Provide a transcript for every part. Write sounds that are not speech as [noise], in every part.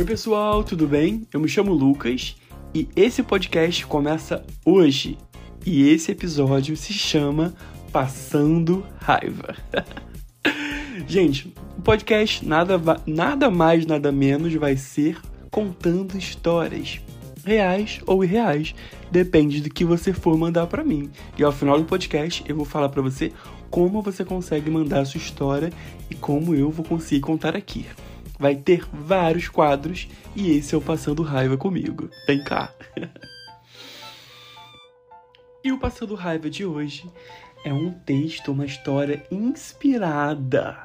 Oi, pessoal, tudo bem? Eu me chamo Lucas e esse podcast começa hoje. E esse episódio se chama Passando Raiva. [laughs] Gente, o podcast nada, nada mais, nada menos vai ser contando histórias reais ou irreais, depende do que você for mandar para mim. E ao final do podcast eu vou falar para você como você consegue mandar a sua história e como eu vou conseguir contar aqui. Vai ter vários quadros e esse é o Passando Raiva comigo. Vem cá. [laughs] e o Passando Raiva de hoje é um texto, uma história inspirada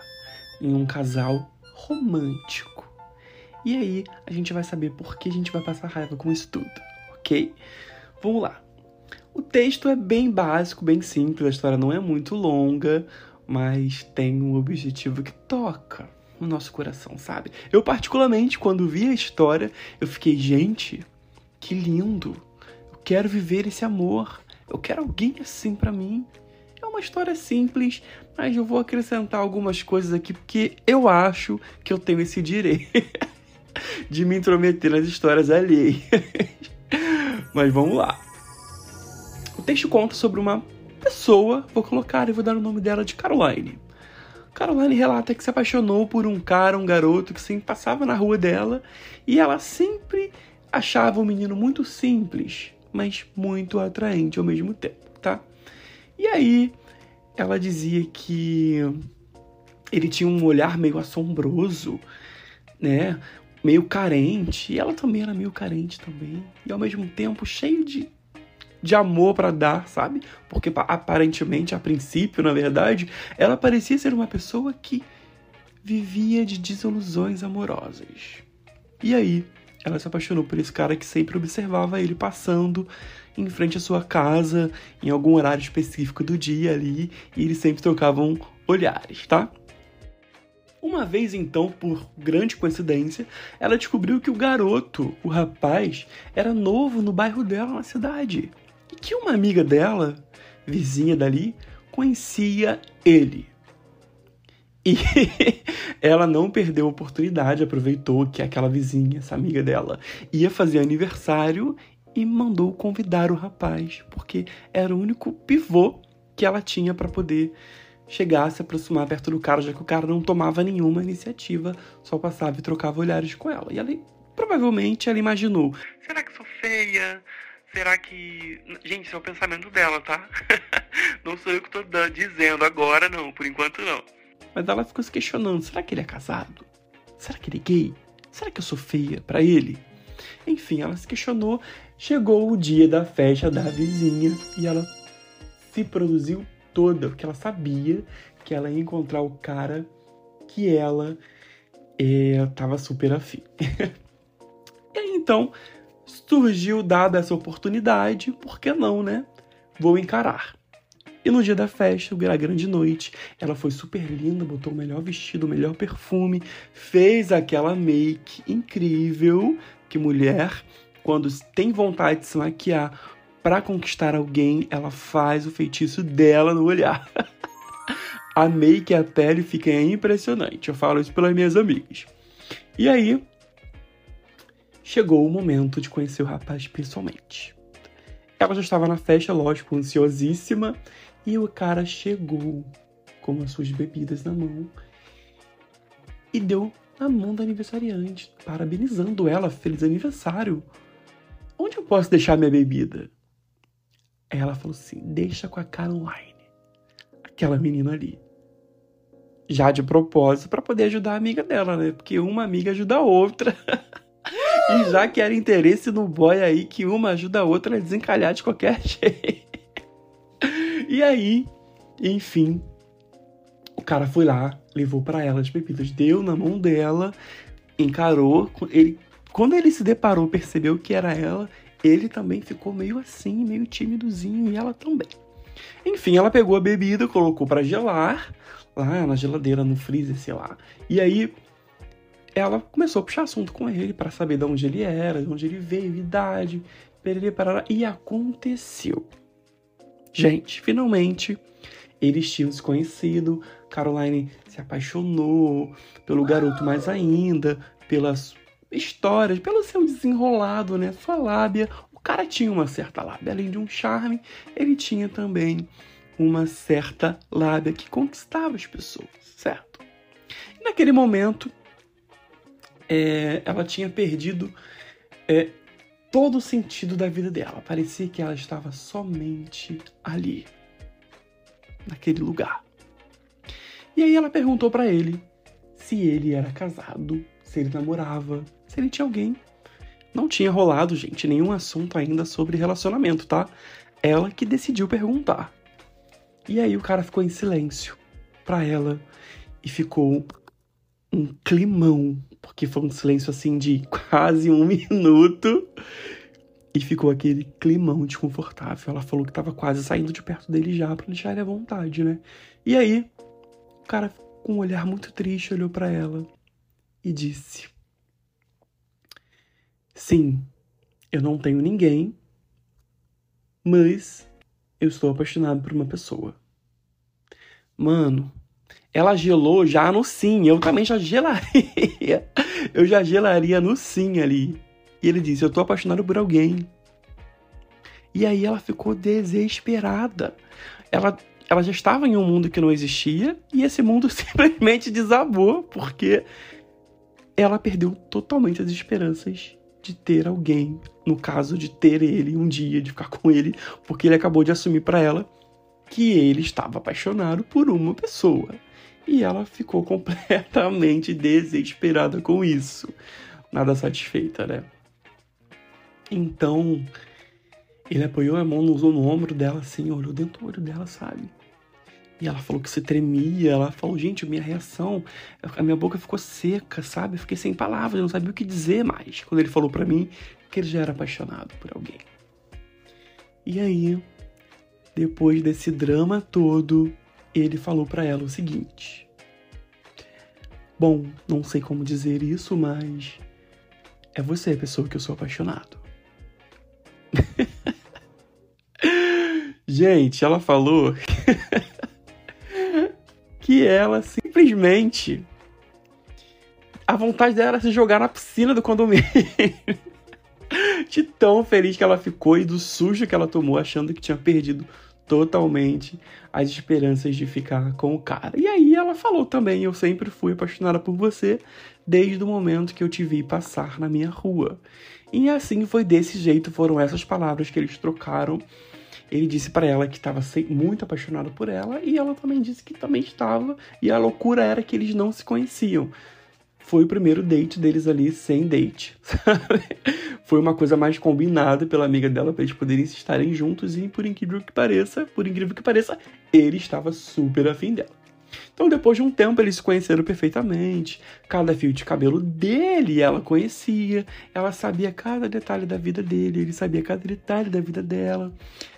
em um casal romântico. E aí a gente vai saber por que a gente vai passar raiva com isso tudo, ok? Vamos lá. O texto é bem básico, bem simples, a história não é muito longa, mas tem um objetivo que toca no nosso coração, sabe? Eu, particularmente, quando vi a história, eu fiquei, gente, que lindo! Eu quero viver esse amor, eu quero alguém assim para mim. É uma história simples, mas eu vou acrescentar algumas coisas aqui porque eu acho que eu tenho esse direito. [laughs] de me intrometer nas histórias alheias. [laughs] Mas vamos lá. O texto conta sobre uma pessoa, vou colocar e vou dar o nome dela de Caroline. Caroline relata que se apaixonou por um cara, um garoto que sempre passava na rua dela e ela sempre achava o menino muito simples, mas muito atraente ao mesmo tempo, tá? E aí ela dizia que ele tinha um olhar meio assombroso, né? meio carente, e ela também era meio carente também, e ao mesmo tempo cheio de, de amor para dar, sabe? Porque aparentemente, a princípio, na verdade, ela parecia ser uma pessoa que vivia de desilusões amorosas. E aí, ela se apaixonou por esse cara que sempre observava ele passando em frente à sua casa, em algum horário específico do dia ali, e eles sempre trocavam olhares, tá? Uma vez então, por grande coincidência, ela descobriu que o garoto, o rapaz, era novo no bairro dela na cidade. E que uma amiga dela, vizinha dali, conhecia ele. E [laughs] ela não perdeu a oportunidade, aproveitou que aquela vizinha, essa amiga dela, ia fazer aniversário e mandou convidar o rapaz, porque era o único pivô que ela tinha para poder chegar, se aproximar perto do cara, já que o cara não tomava nenhuma iniciativa, só passava e trocava olhares com ela. E ela, provavelmente, ela imaginou: será que sou feia? Será que. Gente, isso é o pensamento dela, tá? [laughs] não sou eu que tô dizendo agora, não, por enquanto não. Mas ela ficou se questionando: será que ele é casado? Será que ele é gay? Será que eu sou feia para ele? Enfim, ela se questionou. Chegou o dia da festa da vizinha e ela se produziu toda, porque ela sabia que ela ia encontrar o cara que ela é, super afim. [laughs] e aí, então, surgiu, dada essa oportunidade, por que não, né? Vou encarar. E no dia da festa, era grande noite, ela foi super linda, botou o melhor vestido, o melhor perfume, fez aquela make incrível que mulher, quando tem vontade de se maquiar, para conquistar alguém, ela faz o feitiço dela no olhar. [laughs] a make e a pele fica impressionante. Eu falo isso pelas minhas amigas. E aí, chegou o momento de conhecer o rapaz pessoalmente. Ela já estava na festa, lógico, ansiosíssima, e o cara chegou com as suas bebidas na mão e deu na mão da aniversariante, parabenizando ela, feliz aniversário. Onde eu posso deixar minha bebida? Ela falou assim: deixa com a Caroline, aquela menina ali. Já de propósito, para poder ajudar a amiga dela, né? Porque uma amiga ajuda a outra. [laughs] e já que era interesse no boy aí, que uma ajuda a outra a desencalhar de qualquer [laughs] jeito. e aí, enfim, o cara foi lá, levou para ela as bebidas, deu na mão dela, encarou. Ele, quando ele se deparou, percebeu que era ela, ele também ficou meio assim, meio tímidozinho, e ela também. Enfim, ela pegou a bebida, colocou para gelar, lá na geladeira, no freezer, sei lá. E aí ela começou a puxar assunto com ele para saber de onde ele era, de onde ele veio, idade, perere, parará. E aconteceu. Gente, finalmente eles tinham se conhecido. Caroline se apaixonou pelo garoto mais ainda, pelas histórias, pelo seu desenrolado, né? Sua lábia. O cara tinha uma certa lábia. Além de um charme, ele tinha também uma certa lábia que conquistava as pessoas, certo? E naquele momento, é, ela tinha perdido é, todo o sentido da vida dela. Parecia que ela estava somente ali, naquele lugar. E aí ela perguntou para ele se ele era casado, se ele namorava, se ele tinha alguém. Não tinha rolado, gente, nenhum assunto ainda sobre relacionamento, tá? Ela que decidiu perguntar. E aí o cara ficou em silêncio para ela e ficou um climão, porque foi um silêncio assim de [laughs] quase um minuto. E ficou aquele climão desconfortável. Ela falou que tava quase saindo de perto dele já para deixar ele à vontade, né? E aí, o cara, com um olhar muito triste, olhou para ela e disse: Sim, eu não tenho ninguém, mas eu estou apaixonado por uma pessoa. Mano, ela gelou já no sim. Eu também já gelaria. [laughs] Eu já gelaria no sim ali. E ele disse: Eu tô apaixonado por alguém. E aí ela ficou desesperada. Ela, ela já estava em um mundo que não existia e esse mundo [laughs] simplesmente desabou porque ela perdeu totalmente as esperanças de ter alguém. No caso, de ter ele um dia, de ficar com ele, porque ele acabou de assumir para ela que ele estava apaixonado por uma pessoa. E ela ficou [laughs] completamente desesperada com isso. Nada satisfeita, né? Então, ele apoiou a mão no, no ombro dela assim, olhou dentro do olho dela, sabe? E ela falou que se tremia, ela falou, gente, minha reação, a minha boca ficou seca, sabe? Fiquei sem palavras, não sabia o que dizer mais. Quando ele falou para mim que ele já era apaixonado por alguém. E aí, depois desse drama todo, ele falou para ela o seguinte: Bom, não sei como dizer isso, mas é você a pessoa que eu sou apaixonado. [laughs] Gente, ela falou [laughs] que ela simplesmente a vontade dela era se jogar na piscina do condomínio. [laughs] De tão feliz que ela ficou e do sujo que ela tomou, achando que tinha perdido totalmente as esperanças de ficar com o cara. E aí ela falou também: Eu sempre fui apaixonada por você desde o momento que eu te vi passar na minha rua. E assim foi desse jeito, foram essas palavras que eles trocaram. Ele disse para ela que estava muito apaixonado por ela e ela também disse que também estava. E a loucura era que eles não se conheciam foi o primeiro date deles ali sem date, [laughs] sabe? Foi uma coisa mais combinada pela amiga dela para eles poderem estarem juntos e por incrível que pareça, por incrível que pareça, ele estava super afim dela. Então, depois de um tempo, eles se conheceram perfeitamente. Cada fio de cabelo dele ela conhecia. Ela sabia cada detalhe da vida dele, ele sabia cada detalhe da vida dela.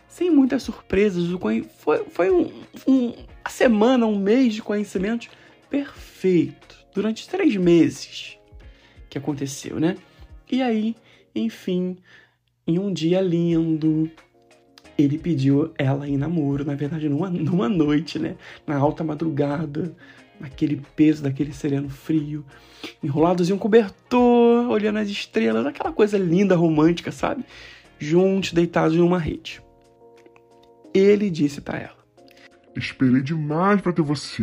Sem muitas surpresas. Foi, foi um, um, uma semana, um mês de conhecimento perfeito durante três meses que aconteceu, né? E aí, enfim, em um dia lindo, ele pediu ela em namoro, na verdade, numa, [laughs] numa noite, né? Na alta madrugada, naquele peso daquele sereno frio, enrolados em um cobertor, olhando as estrelas, aquela coisa linda, romântica, sabe? Juntos, deitados em uma rede. Ele disse para ela: Esperei demais para ter você.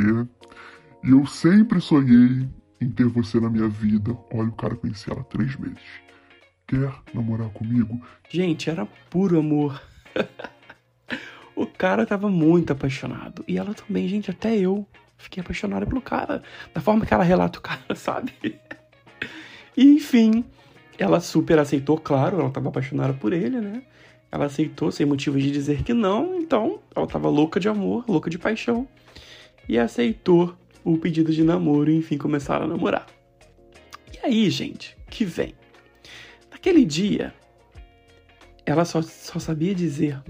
E eu sempre sonhei em ter você na minha vida. Olha, o cara conheci ela há três meses. Quer namorar comigo? Gente, era puro amor. [laughs] o cara tava muito apaixonado. E ela também, gente, até eu fiquei apaixonada pelo cara. Da forma que ela relata o cara, [laughs] sabe? e, enfim, ela super aceitou, claro, ela tava apaixonada por ele, né? Ela aceitou sem motivos de dizer que não, então ela tava louca de amor, louca de paixão. E aceitou o pedido de namoro e enfim começaram a namorar. E aí, gente, que vem? Naquele dia, ela só, só sabia dizer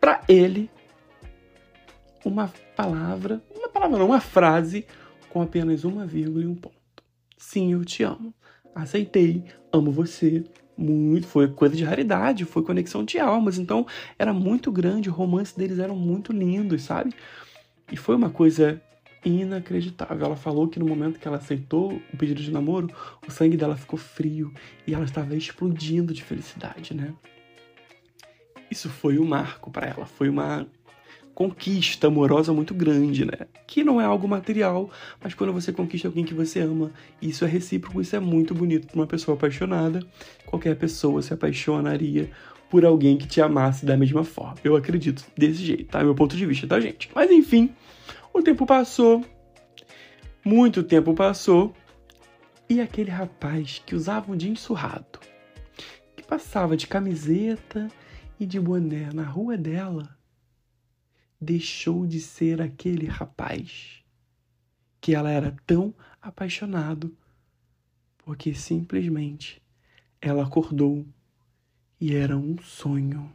para ele uma palavra, uma palavra não, uma frase com apenas uma vírgula e um ponto. Sim, eu te amo. Aceitei, amo você. Muito, foi coisa de raridade, foi conexão de almas, então era muito grande, o romance deles eram muito lindos, sabe? E foi uma coisa inacreditável. Ela falou que no momento que ela aceitou o pedido de namoro, o sangue dela ficou frio e ela estava explodindo de felicidade, né? Isso foi um marco para ela, foi uma conquista amorosa muito grande, né? Que não é algo material, mas quando você conquista alguém que você ama, isso é recíproco, isso é muito bonito para uma pessoa apaixonada. Qualquer pessoa se apaixonaria por alguém que te amasse da mesma forma. Eu acredito desse jeito, tá? Meu ponto de vista, tá, gente? Mas enfim, o tempo passou, muito tempo passou, e aquele rapaz que usava um jeans surrado, que passava de camiseta e de boné na rua dela, deixou de ser aquele rapaz que ela era tão apaixonado, porque simplesmente ela acordou e era um sonho.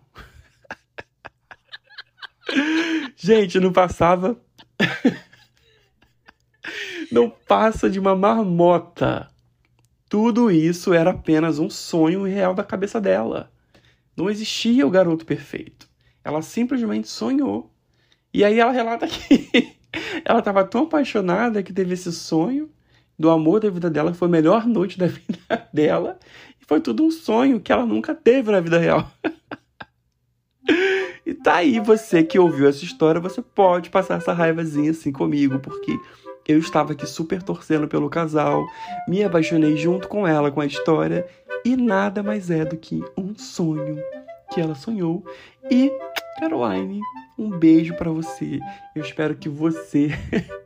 Gente, não passava. não passa de uma marmota. Tudo isso era apenas um sonho real da cabeça dela. Não existia o garoto perfeito. Ela simplesmente sonhou e aí ela relata que [laughs] ela estava tão apaixonada que teve esse sonho do amor da vida dela, que foi a melhor noite da [laughs] vida dela, foi tudo um sonho que ela nunca teve na vida real. [laughs] e tá aí você que ouviu essa história, você pode passar essa raivazinha assim comigo, porque eu estava aqui super torcendo pelo casal, me apaixonei junto com ela com a história, e nada mais é do que um sonho que ela sonhou. E Caroline, um beijo para você. Eu espero que você [laughs]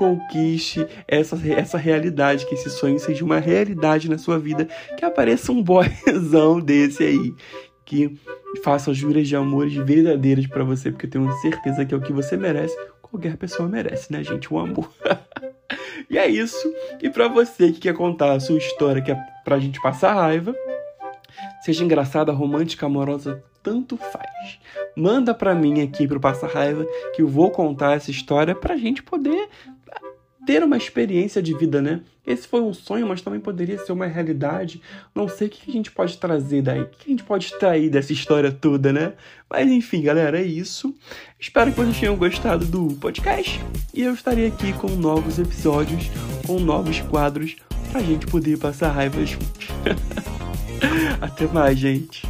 conquiste essa, essa realidade, que esse sonho seja uma realidade na sua vida, que apareça um boyzão [laughs] desse aí, que faça juras de amores verdadeiras para você, porque eu tenho certeza que é o que você merece. Qualquer pessoa merece, né, gente? O amor. [laughs] e é isso. E para você que quer contar a sua história, que é pra gente passar raiva, seja engraçada, romântica, amorosa, tanto faz. Manda para mim aqui pro Passa Raiva que eu vou contar essa história pra gente poder ter uma experiência de vida, né? Esse foi um sonho, mas também poderia ser uma realidade. Não sei o que a gente pode trazer daí, o que a gente pode extrair dessa história toda, né? Mas enfim, galera, é isso. Espero que vocês tenham gostado do podcast e eu estarei aqui com novos episódios, com novos quadros, pra gente poder passar raiva juntos. [laughs] Até mais, gente.